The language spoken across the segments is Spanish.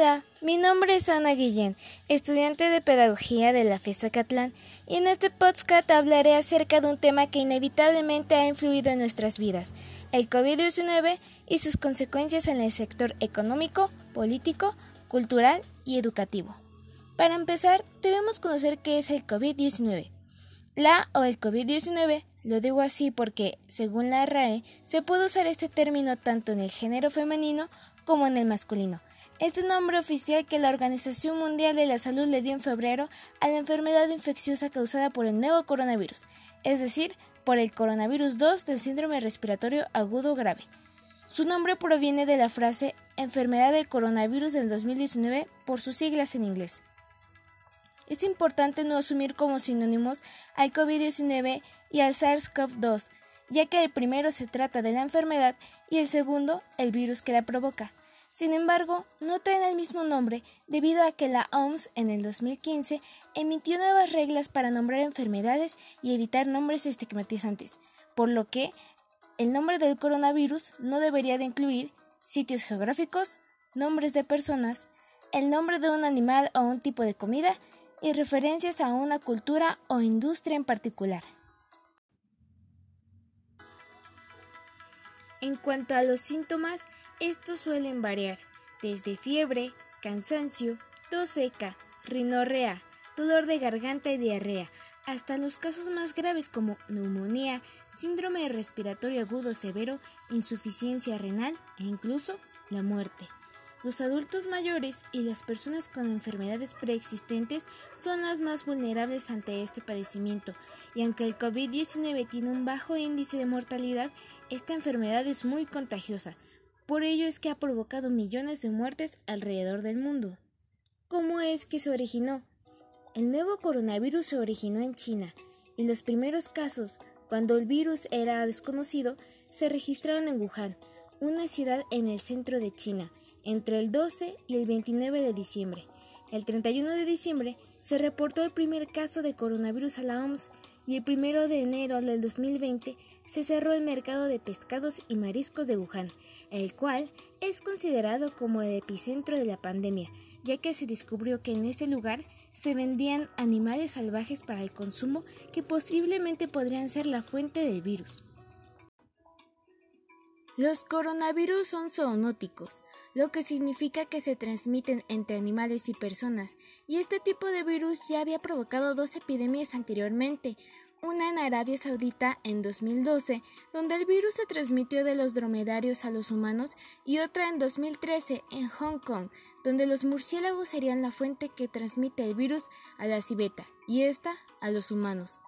Hola, mi nombre es Ana Guillén, estudiante de Pedagogía de la FESA Catlán, y en este podcast hablaré acerca de un tema que inevitablemente ha influido en nuestras vidas, el COVID-19 y sus consecuencias en el sector económico, político, cultural y educativo. Para empezar, debemos conocer qué es el COVID-19. La o el COVID-19 lo digo así porque, según la RAE, se puede usar este término tanto en el género femenino como en el masculino es el nombre oficial que la Organización Mundial de la Salud le dio en febrero a la enfermedad infecciosa causada por el nuevo coronavirus, es decir, por el coronavirus 2 del síndrome respiratorio agudo grave. Su nombre proviene de la frase enfermedad del coronavirus del 2019 por sus siglas en inglés. Es importante no asumir como sinónimos al COVID-19 y al SARS-CoV-2, ya que el primero se trata de la enfermedad y el segundo el virus que la provoca. Sin embargo, no traen el mismo nombre debido a que la OMS en el 2015 emitió nuevas reglas para nombrar enfermedades y evitar nombres estigmatizantes, por lo que el nombre del coronavirus no debería de incluir sitios geográficos, nombres de personas, el nombre de un animal o un tipo de comida y referencias a una cultura o industria en particular. En cuanto a los síntomas, estos suelen variar desde fiebre, cansancio, tos seca, rinorrea, dolor de garganta y diarrea, hasta los casos más graves como neumonía, síndrome respiratorio agudo severo, insuficiencia renal e incluso la muerte. Los adultos mayores y las personas con enfermedades preexistentes son las más vulnerables ante este padecimiento, y aunque el COVID-19 tiene un bajo índice de mortalidad, esta enfermedad es muy contagiosa, por ello es que ha provocado millones de muertes alrededor del mundo. ¿Cómo es que se originó? El nuevo coronavirus se originó en China y los primeros casos, cuando el virus era desconocido, se registraron en Wuhan, una ciudad en el centro de China, entre el 12 y el 29 de diciembre. El 31 de diciembre se reportó el primer caso de coronavirus a la OMS y el 1 de enero del 2020 se cerró el mercado de pescados y mariscos de Wuhan, el cual es considerado como el epicentro de la pandemia, ya que se descubrió que en ese lugar se vendían animales salvajes para el consumo que posiblemente podrían ser la fuente del virus. Los coronavirus son zoonóticos, lo que significa que se transmiten entre animales y personas, y este tipo de virus ya había provocado dos epidemias anteriormente, una en Arabia Saudita en 2012, donde el virus se transmitió de los dromedarios a los humanos, y otra en 2013 en Hong Kong, donde los murciélagos serían la fuente que transmite el virus a la civeta y esta a los humanos.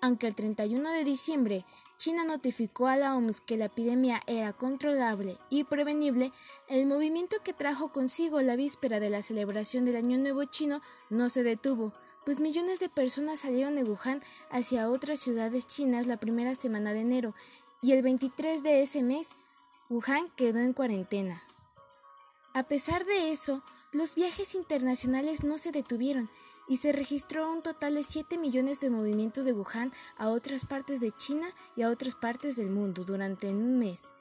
Aunque el 31 de diciembre China notificó a la OMS que la epidemia era controlable y prevenible, el movimiento que trajo consigo la víspera de la celebración del Año Nuevo chino no se detuvo, pues millones de personas salieron de Wuhan hacia otras ciudades chinas la primera semana de enero, y el 23 de ese mes, Wuhan quedó en cuarentena. A pesar de eso, los viajes internacionales no se detuvieron y se registró un total de 7 millones de movimientos de Wuhan a otras partes de China y a otras partes del mundo durante un mes.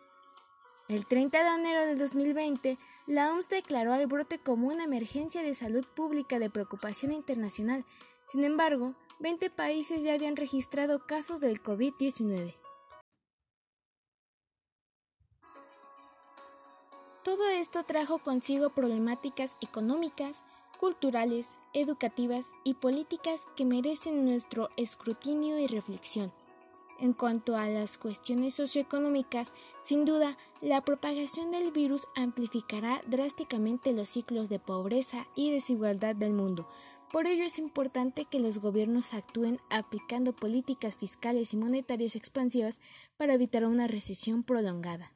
El 30 de enero de 2020, la OMS declaró el brote como una emergencia de salud pública de preocupación internacional. Sin embargo, 20 países ya habían registrado casos del COVID-19. Todo esto trajo consigo problemáticas económicas, culturales, educativas y políticas que merecen nuestro escrutinio y reflexión. En cuanto a las cuestiones socioeconómicas, sin duda, la propagación del virus amplificará drásticamente los ciclos de pobreza y desigualdad del mundo. Por ello es importante que los gobiernos actúen aplicando políticas fiscales y monetarias expansivas para evitar una recesión prolongada.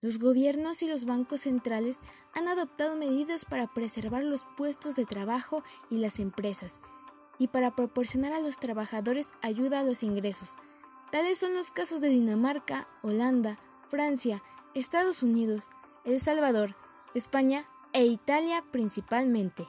Los gobiernos y los bancos centrales han adoptado medidas para preservar los puestos de trabajo y las empresas, y para proporcionar a los trabajadores ayuda a los ingresos, Tales son los casos de Dinamarca, Holanda, Francia, Estados Unidos, El Salvador, España e Italia principalmente.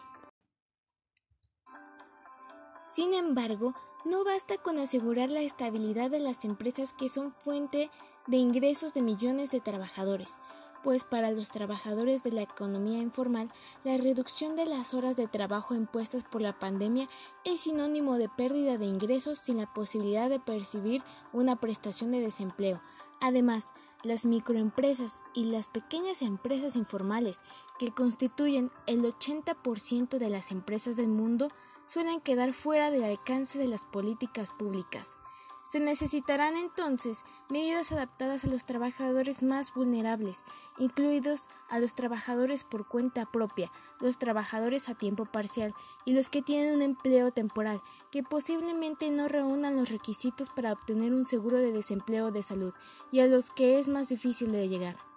Sin embargo, no basta con asegurar la estabilidad de las empresas que son fuente de ingresos de millones de trabajadores. Pues para los trabajadores de la economía informal, la reducción de las horas de trabajo impuestas por la pandemia es sinónimo de pérdida de ingresos sin la posibilidad de percibir una prestación de desempleo. Además, las microempresas y las pequeñas empresas informales, que constituyen el 80% de las empresas del mundo, suelen quedar fuera del alcance de las políticas públicas. Se necesitarán entonces medidas adaptadas a los trabajadores más vulnerables, incluidos a los trabajadores por cuenta propia, los trabajadores a tiempo parcial y los que tienen un empleo temporal, que posiblemente no reúnan los requisitos para obtener un seguro de desempleo de salud y a los que es más difícil de llegar.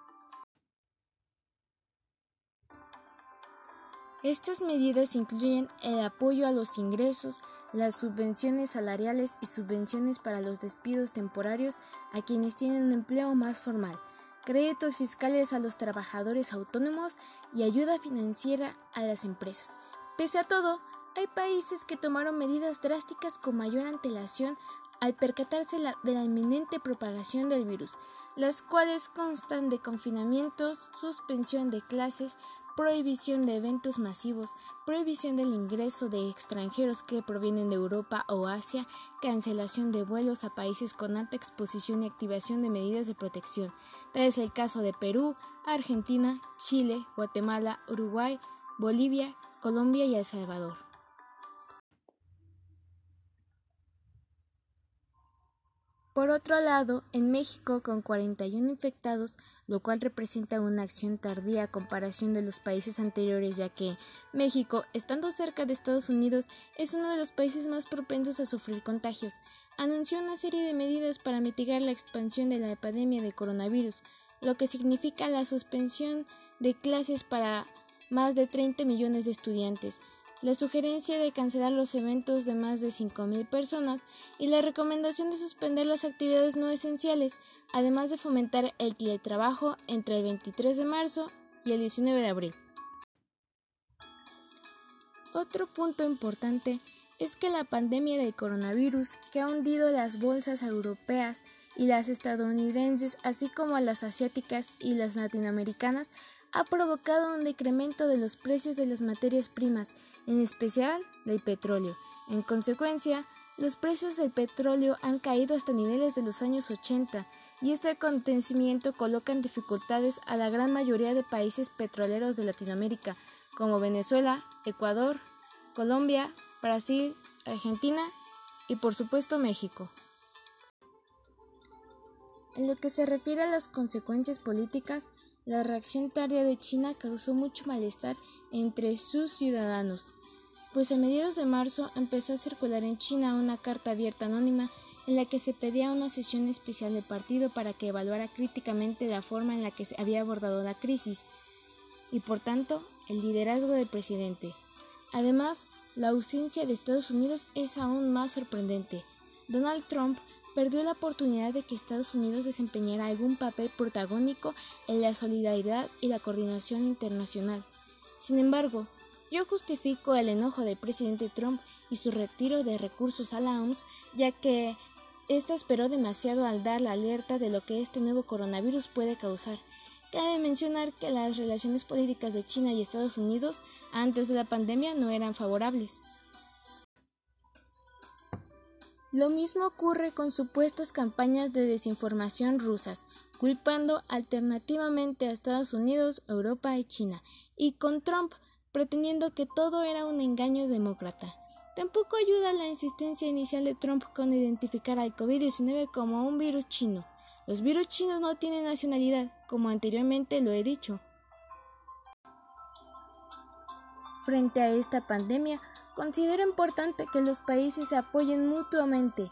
Estas medidas incluyen el apoyo a los ingresos, las subvenciones salariales y subvenciones para los despidos temporarios a quienes tienen un empleo más formal, créditos fiscales a los trabajadores autónomos y ayuda financiera a las empresas. Pese a todo, hay países que tomaron medidas drásticas con mayor antelación al percatarse de la inminente propagación del virus, las cuales constan de confinamientos, suspensión de clases, prohibición de eventos masivos, prohibición del ingreso de extranjeros que provienen de Europa o Asia, cancelación de vuelos a países con alta exposición y activación de medidas de protección. Tal es el caso de Perú, Argentina, Chile, Guatemala, Uruguay, Bolivia, Colombia y El Salvador. Por otro lado, en México, con 41 infectados, lo cual representa una acción tardía a comparación de los países anteriores, ya que México, estando cerca de Estados Unidos, es uno de los países más propensos a sufrir contagios, anunció una serie de medidas para mitigar la expansión de la epidemia de coronavirus, lo que significa la suspensión de clases para más de 30 millones de estudiantes, la sugerencia de cancelar los eventos de más de 5.000 personas y la recomendación de suspender las actividades no esenciales, además de fomentar el teletrabajo entre el 23 de marzo y el 19 de abril. Otro punto importante es que la pandemia del coronavirus, que ha hundido las bolsas europeas y las estadounidenses, así como las asiáticas y las latinoamericanas, ha provocado un decremento de los precios de las materias primas, en especial del petróleo. En consecuencia, los precios del petróleo han caído hasta niveles de los años 80 y este acontecimiento coloca en dificultades a la gran mayoría de países petroleros de Latinoamérica, como Venezuela, Ecuador, Colombia, Brasil, Argentina y por supuesto México. En lo que se refiere a las consecuencias políticas, la reacción tardía de China causó mucho malestar entre sus ciudadanos, pues a mediados de marzo empezó a circular en China una carta abierta anónima en la que se pedía una sesión especial del partido para que evaluara críticamente la forma en la que se había abordado la crisis y por tanto el liderazgo del presidente. Además, la ausencia de Estados Unidos es aún más sorprendente. Donald Trump perdió la oportunidad de que Estados Unidos desempeñara algún papel protagónico en la solidaridad y la coordinación internacional. Sin embargo, yo justifico el enojo del presidente Trump y su retiro de recursos a la OMS, ya que ésta esperó demasiado al dar la alerta de lo que este nuevo coronavirus puede causar. Cabe mencionar que las relaciones políticas de China y Estados Unidos antes de la pandemia no eran favorables. Lo mismo ocurre con supuestas campañas de desinformación rusas, culpando alternativamente a Estados Unidos, Europa y China, y con Trump pretendiendo que todo era un engaño demócrata. Tampoco ayuda la insistencia inicial de Trump con identificar al COVID-19 como un virus chino. Los virus chinos no tienen nacionalidad, como anteriormente lo he dicho. Frente a esta pandemia, Considero importante que los países se apoyen mutuamente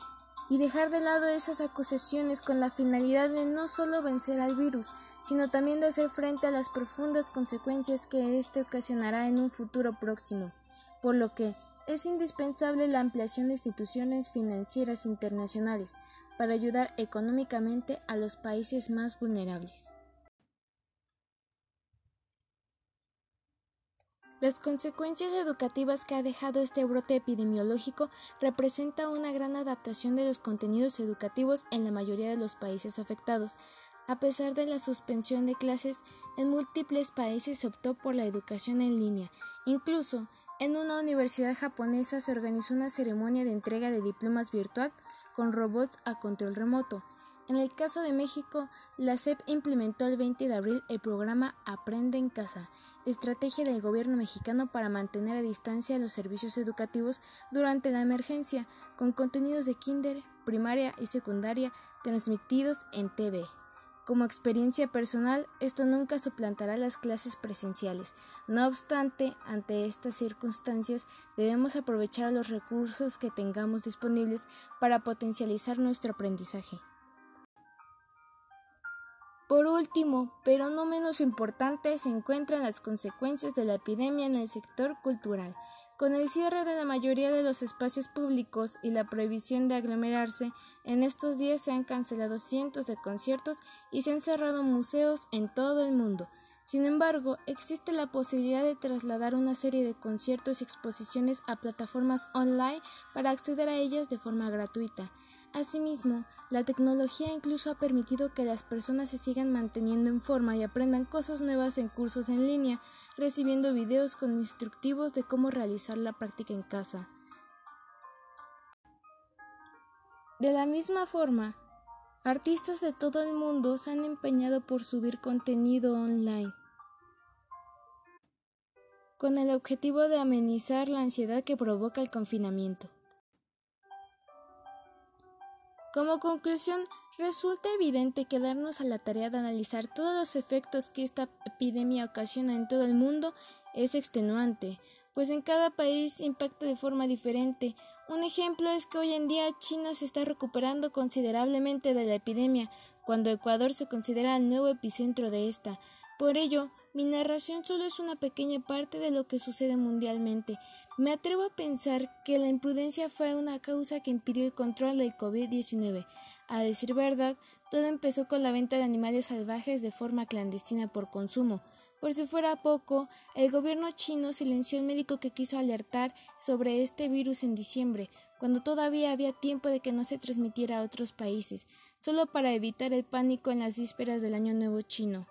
y dejar de lado esas acusaciones con la finalidad de no solo vencer al virus, sino también de hacer frente a las profundas consecuencias que éste ocasionará en un futuro próximo, por lo que es indispensable la ampliación de instituciones financieras internacionales para ayudar económicamente a los países más vulnerables. Las consecuencias educativas que ha dejado este brote epidemiológico representa una gran adaptación de los contenidos educativos en la mayoría de los países afectados. A pesar de la suspensión de clases, en múltiples países se optó por la educación en línea. Incluso, en una universidad japonesa se organizó una ceremonia de entrega de diplomas virtual con robots a control remoto. En el caso de México, la SEP implementó el 20 de abril el programa Aprende en Casa, estrategia del gobierno mexicano para mantener a distancia los servicios educativos durante la emergencia, con contenidos de kinder, primaria y secundaria transmitidos en TV. Como experiencia personal, esto nunca suplantará las clases presenciales. No obstante, ante estas circunstancias, debemos aprovechar los recursos que tengamos disponibles para potencializar nuestro aprendizaje. Por último, pero no menos importante, se encuentran las consecuencias de la epidemia en el sector cultural. Con el cierre de la mayoría de los espacios públicos y la prohibición de aglomerarse, en estos días se han cancelado cientos de conciertos y se han cerrado museos en todo el mundo. Sin embargo, existe la posibilidad de trasladar una serie de conciertos y exposiciones a plataformas online para acceder a ellas de forma gratuita. Asimismo, la tecnología incluso ha permitido que las personas se sigan manteniendo en forma y aprendan cosas nuevas en cursos en línea, recibiendo videos con instructivos de cómo realizar la práctica en casa. De la misma forma, Artistas de todo el mundo se han empeñado por subir contenido online con el objetivo de amenizar la ansiedad que provoca el confinamiento. Como conclusión, resulta evidente que darnos a la tarea de analizar todos los efectos que esta epidemia ocasiona en todo el mundo es extenuante, pues en cada país impacta de forma diferente, un ejemplo es que hoy en día China se está recuperando considerablemente de la epidemia, cuando Ecuador se considera el nuevo epicentro de esta. Por ello, mi narración solo es una pequeña parte de lo que sucede mundialmente. Me atrevo a pensar que la imprudencia fue una causa que impidió el control del COVID-19. A decir verdad, todo empezó con la venta de animales salvajes de forma clandestina por consumo. Por si fuera poco, el gobierno chino silenció al médico que quiso alertar sobre este virus en diciembre, cuando todavía había tiempo de que no se transmitiera a otros países, solo para evitar el pánico en las vísperas del Año Nuevo chino.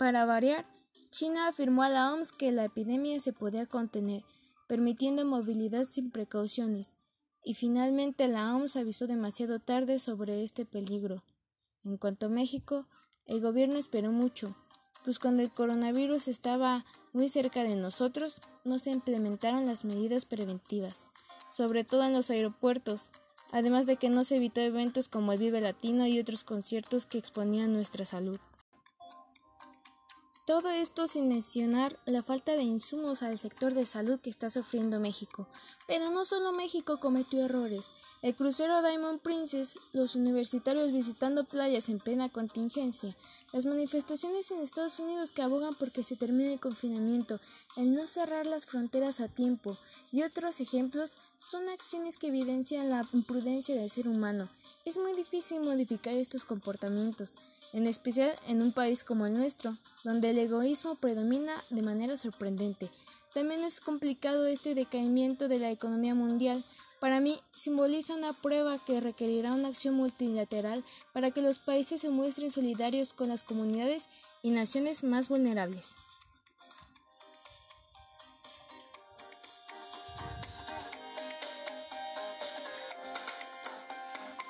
Para variar, China afirmó a la OMS que la epidemia se podía contener, permitiendo movilidad sin precauciones, y finalmente la OMS avisó demasiado tarde sobre este peligro. En cuanto a México, el gobierno esperó mucho, pues cuando el coronavirus estaba muy cerca de nosotros, no se implementaron las medidas preventivas, sobre todo en los aeropuertos, además de que no se evitó eventos como el Vive Latino y otros conciertos que exponían nuestra salud. Todo esto sin mencionar la falta de insumos al sector de salud que está sufriendo México. Pero no solo México cometió errores. El crucero Diamond Princess, los universitarios visitando playas en plena contingencia, las manifestaciones en Estados Unidos que abogan porque se termine el confinamiento, el no cerrar las fronteras a tiempo y otros ejemplos son acciones que evidencian la imprudencia del ser humano. Es muy difícil modificar estos comportamientos, en especial en un país como el nuestro, donde el egoísmo predomina de manera sorprendente. También es complicado este decaimiento de la economía mundial, para mí simboliza una prueba que requerirá una acción multilateral para que los países se muestren solidarios con las comunidades y naciones más vulnerables.